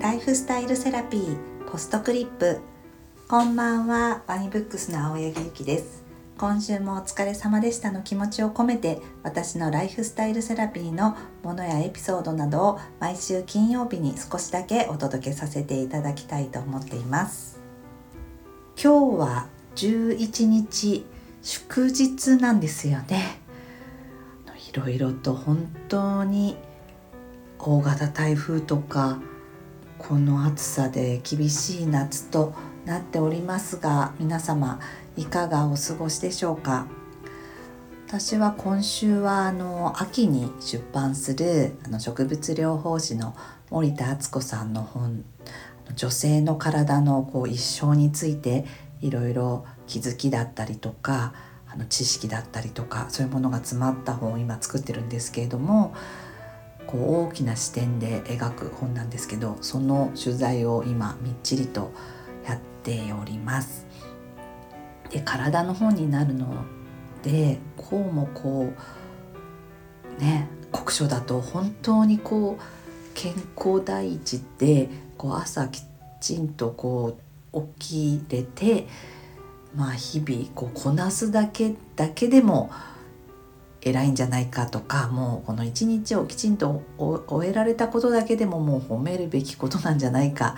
ライフスタイルセラピーポストクリップ。こんばんはワニブックスの青柳ゆきです。今週もお疲れ様でしたの気持ちを込めて私のライフスタイルセラピーのものやエピソードなどを毎週金曜日に少しだけお届けさせていただきたいと思っています。今日は11日祝日なんですよね。いろいろと本当に大型台風とかこの暑さで厳しい夏となっておりますが皆様いかがお過ごしでしょうか？私は今週はあの秋に出版するあの植物療法士の森田敦子さんの本女性の体のこう一生についていろいろ気づきだったりとかあの知識だったりとかそういうものが詰まった本を今作ってるんですけれどもこう大きな視点で描く本なんですけどその取材を今みっちりとやっております。で体の本になるのでこうもこうね国書だと本当にこう健康第一でこう朝きちんとこう起きれてまあ日々こうこなすだけだけでも偉いんじゃないかとかもうこの一日をきちんと終えられたことだけでももう褒めるべきことなんじゃないか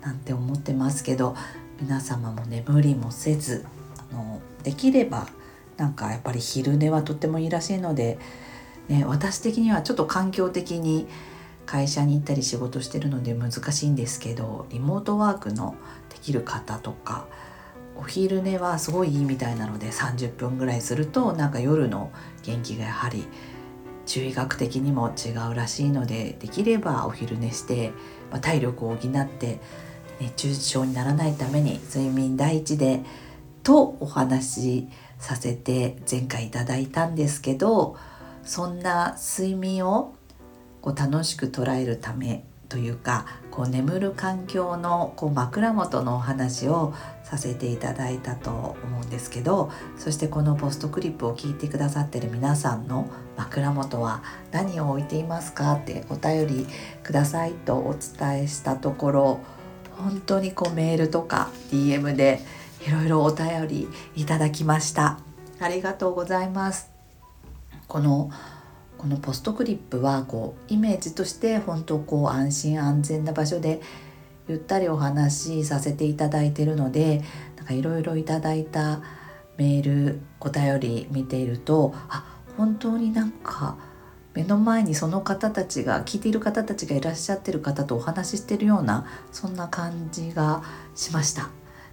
なんて思ってますけど皆様も眠りもせずあのできればなんかやっぱり昼寝はとってもいいらしいので、ね、私的にはちょっと環境的に会社に行ったり仕事してるので難しいんですけどリモートワークのできる方とかお昼寝はすごいいいみたいなので30分ぐらいするとなんか夜の元気がやはり中医学的にも違うらしいのでできればお昼寝して、まあ、体力を補って熱中症にならないために睡眠第一でとお話しさせて前回いただいたんですけどそんな睡眠をこう楽しく捉えるためというかこう眠る環境のこう枕元のお話をさせていただいたと思うんですけどそしてこのポストクリップを聞いてくださってる皆さんの枕元は何を置いていますかってお便りくださいとお伝えしたところ本当にこうメールとか DM でいろいろお便りいただきました。ありがとうございます。このこのポストクリップはこうイメージとして本当こう安心安全な場所でゆったりお話しさせていただいてるのでなんかいろいろいただいたメールお便り見ているとあ本当になんか目の前にその方たちが聞いている方たちがいらっしゃってる方とお話ししてるようなそんな感じがしました。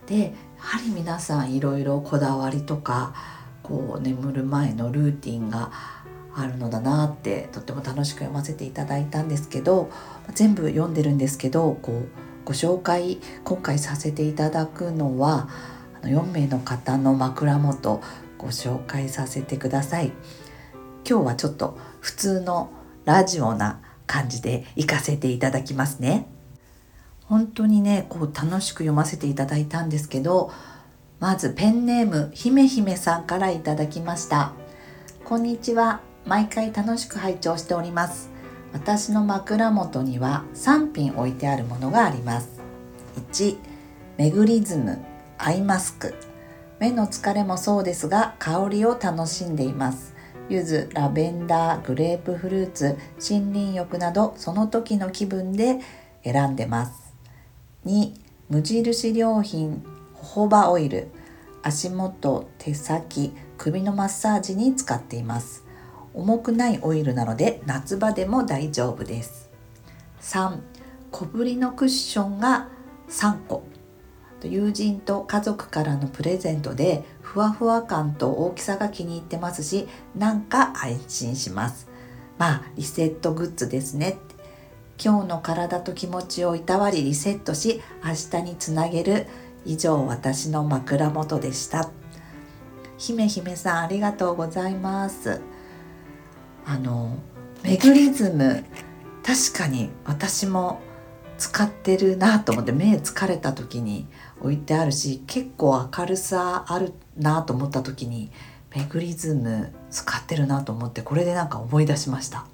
でやはり皆さんいろいろこだわりとかこう眠る前のルーティンがあるのだなってとっても楽しく読ませていただいたんですけど全部読んでるんですけどこうご紹介今回させていただくのは4名の方の枕元ご紹介させてください。今日はちょっと普通のラジオな感じで行かせていただきますね。本当にねこう楽しく読ませていただいたんですけどまずペンネームひめひめさんからいただきました。こんにちは。毎回楽しく拝聴しております。私の枕元には3品置いてあるものがあります。1メグリズムアイマスク。目の疲れもそうですが香りを楽しんでいます。柚子ラベンダーグレープフルーツ森林浴などその時の気分で選んでます。2無印良品ホホバオイル。足元手先首のマッサージに使っています。重くないオイルなので夏場でも大丈夫です。3小ぶりのクッションが3個。友人と家族からのプレゼントでふわふわ感と大きさが気に入ってますしなんか安心します。まあリセットグッズですね。今日の体と気持ちをいたわりリセットし明日につなげる。以上私の枕元でした。姫姫さんありがとうございます。あのメグリズム確かに私も使ってるなと思って目疲れた時に置いてあるし結構明るさあるなと思った時にメグリズム使ってるなと思ってこれでなんか思い出しました。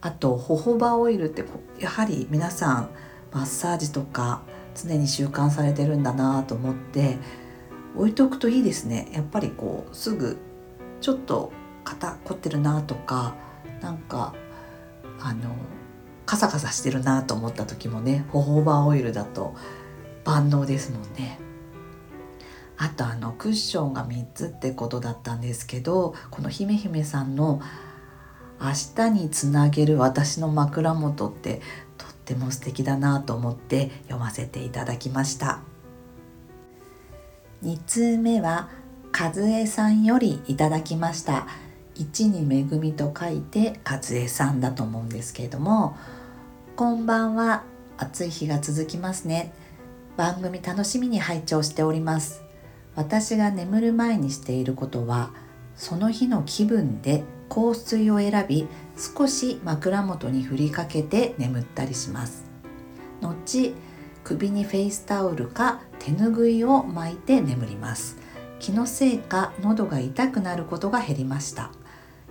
あとホホバオイルってやはり皆さんマッサージとか常に習慣されてるんだなと思って置いとくといいですね。やっぱりこうすぐちょっと肩凝ってるなとかなんかあのカサカサしてるなと思った時もねホホーバーオイルだと万能ですもんね。あとあのクッションが3つってことだったんですけどこの姫姫さんの「明日につなげる私の枕元」ってとっても素敵だなと思って読ませていただきました2通目は和江さんよりいただきました1に恵みと書いて和江さんだと思うんですけれどもこんばんは。暑い日が続きますね。番組楽しみに拝聴しております。私が眠る前にしていることはその日の気分で香水を選び少し枕元に振りかけて眠ったりします。後首にフェイスタオルか手ぬぐいを巻いて眠ります。気のせいか喉が痛くなることが減りました。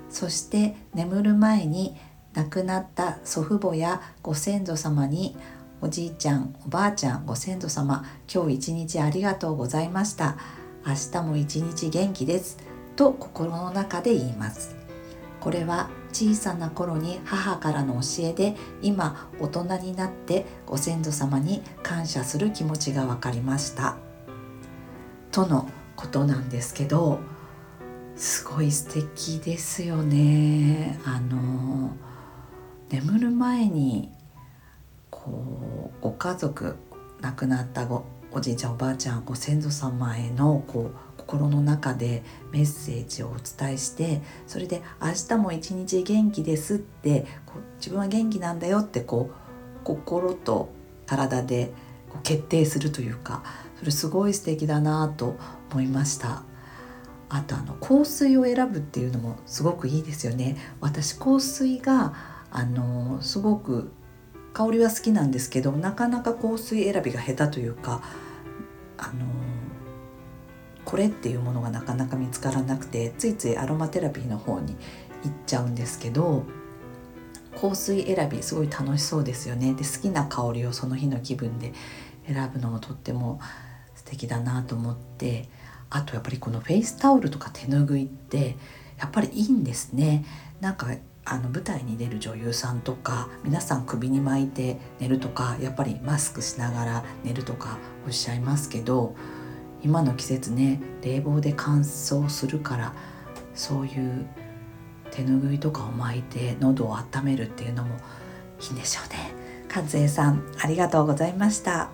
そして眠る前に亡くなった祖父母やご先祖様におじいちゃんおばあちゃんご先祖様今日一日ありがとうございました。明日も一日元気です。と心の中で言います。これは小さな頃に母からの教えで今大人になってご先祖様に感謝する気持ちが分かりました。とのことなんですけどごい素敵ですよねあの眠る前にこうご家族亡くなったごおじいちゃんおばあちゃんご先祖様へのこう心の中でメッセージをお伝えしてそれで「明日も一日元気です」ってこう自分は元気なんだよってこう心と体でこう決定するというかそれすごい素敵だなと思いました。あとあの香水を選ぶっていうのもすごくいいですよね。私香水があのすごく香りは好きなんですけどなかなか香水選びが下手というかあのこれっていうものがなかなか見つからなくてついついアロマテラピーの方に行っちゃうんですけど香水選びすごい楽しそうですよねで好きな香りをその日の気分で選ぶのもとっても素敵だなと思ってあとやっぱりこのフェイスタオルとか手ぬぐいってやっぱりいいんですねなんかあの舞台に出る女優さんとか皆さん首に巻いて寝るとかやっぱりマスクしながら寝るとかおっしゃいますけど今の季節ね冷房で乾燥するからそういう手ぬぐいとかを巻いて喉を温めるっていうのもいいんでしょうね。和江さんありがとうございました。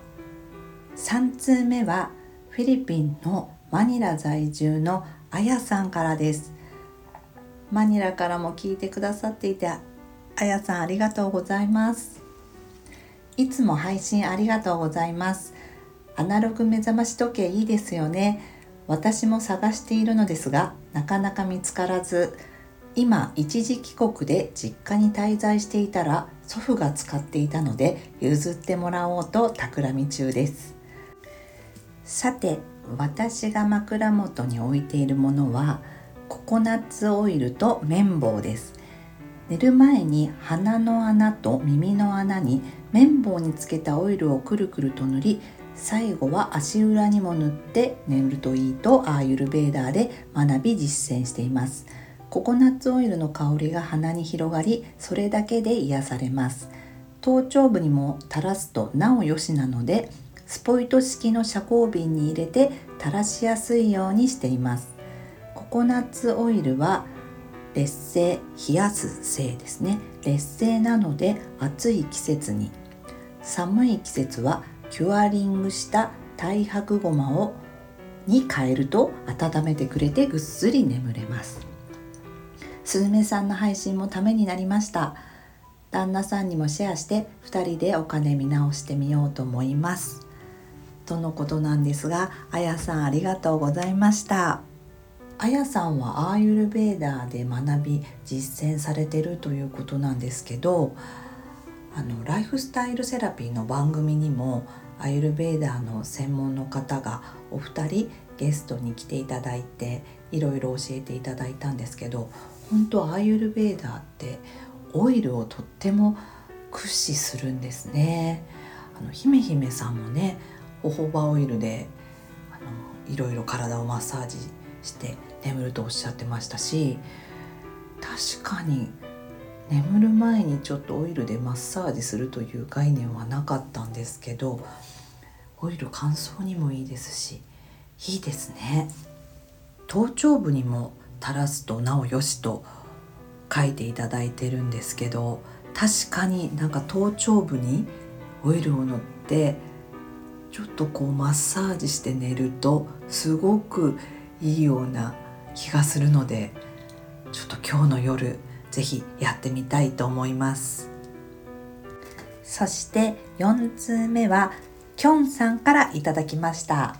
3通目はフィリピンのマニラ在住のあやさんからです。マニラからも聞いてくださっていてあやさんありがとうございます。いつも配信ありがとうございます。アナログ目覚まし時計いいですよね。私も探しているのですがなかなか見つからず今一時帰国で実家に滞在していたら祖父が使っていたので譲ってもらおうと企み中です。さて私が枕元に置いているものはココナッツオイルと綿棒です。寝る前に鼻の穴と耳の穴に綿棒につけたオイルをくるくると塗り最後は足裏にも塗って寝るといいとアーユルベーダーで学び実践しています。ココナッツオイルの香りが鼻に広がりそれだけで癒されます。頭頂部にも垂らすとなお良しなのでスポイト式の遮光瓶に入れて垂らしやすいようにしています。ココナッツオイルは劣勢冷やす性ですね。劣勢なので暑い季節に。寒い季節はキュアリングした太白ごまをに変えると温めてくれてぐっすり眠れます。すずめさんの配信もためになりました。旦那さんにもシェアして2人でお金見直してみようと思います。とのことなんですがあやさんありがとうございましたあやさんはアーユルベーダーで学び実践されてるということなんですけどあのライフスタイルセラピーの番組にもアーユルベーダーの専門の方がお二人ゲストに来ていただいていろいろ教えていただいたんですけど本当アーユルベーダーってオイルをとっても駆使するんですね。あの姫姫さんもねホホバオイルであのいろいろ体をマッサージして眠るとおっしゃってましたし確かに眠る前にちょっとオイルでマッサージするという概念はなかったんですけどオイル乾燥にもいいですしいいですね。頭頂部にも垂らすとなおよしと書いていただいてるんですけど確かになんか頭頂部にオイルを塗ってちょっとこうマッサージして寝るとすごくいいような気がするのでちょっと今日の夜ぜひやってみたいと思います。そして4通目はきょんさんからいただきました。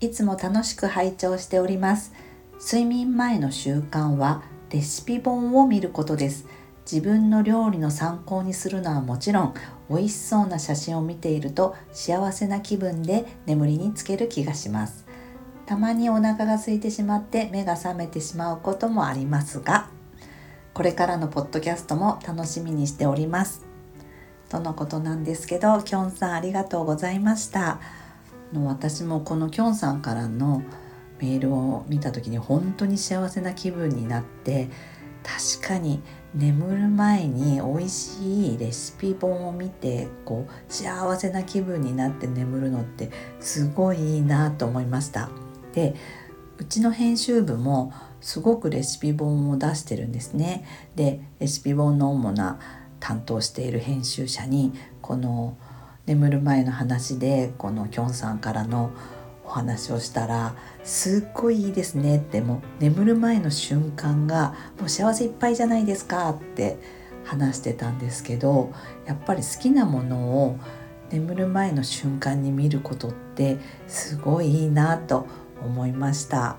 いつも楽しく拝聴しております。睡眠前の習慣はレシピ本を見ることです。自分の料理の参考にするのはもちろん美味しそうな写真を見ていると幸せな気分で眠りにつける気がします。たまにお腹が空いてしまって目が覚めてしまうこともありますがこれからのポッドキャストも楽しみにしております。とのことなんですけどきょんさんありがとうございました。の私もこのきょんさんからのメールを見た時に本当に幸せな気分になって確かに眠る前に美味しいレシピ本を見てこう幸せな気分になって眠るのってすごいいいなと思いました。でうちの編集部もすごくレシピ本を出してるんですね。でレシピ本の主な担当している編集者にこの眠る前の話でこのきょんさんからのお話をしたらすっごいいいですねってもう眠る前の瞬間がもう幸せいっぱいじゃないですかって話してたんですけどやっぱり好きなものを眠る前の瞬間に見ることってすごいいいなと思いました。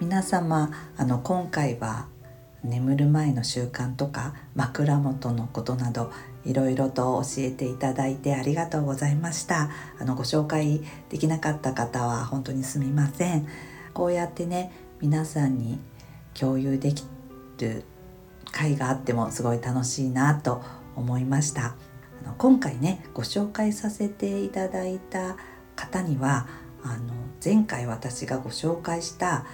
皆様あの今回は眠る前の習慣とか枕元のことなどいろいろと教えていただいてありがとうございました。あのご紹介できなかった方は本当にすみません。こうやってね皆さんに共有できる会があってもすごい楽しいなと思いました。あの今回ねご紹介させていただいた方にはあの前回私がご紹介した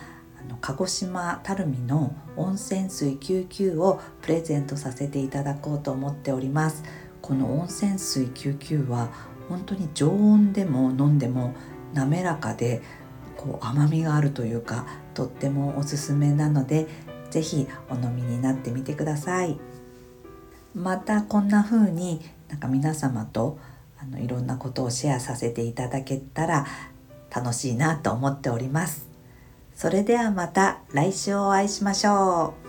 あの鹿児島垂水の温泉水99をプレゼントさせていただこうと思っております。この温泉水99は本当に常温でも飲んでも滑らかでこう甘みがあるというかとってもおすすめなので是非お飲みになってみてください。またこんな風になんか皆様とあのいろんなことをシェアさせていただけたら楽しいなと思っております。それではまた来週お会いしましょう。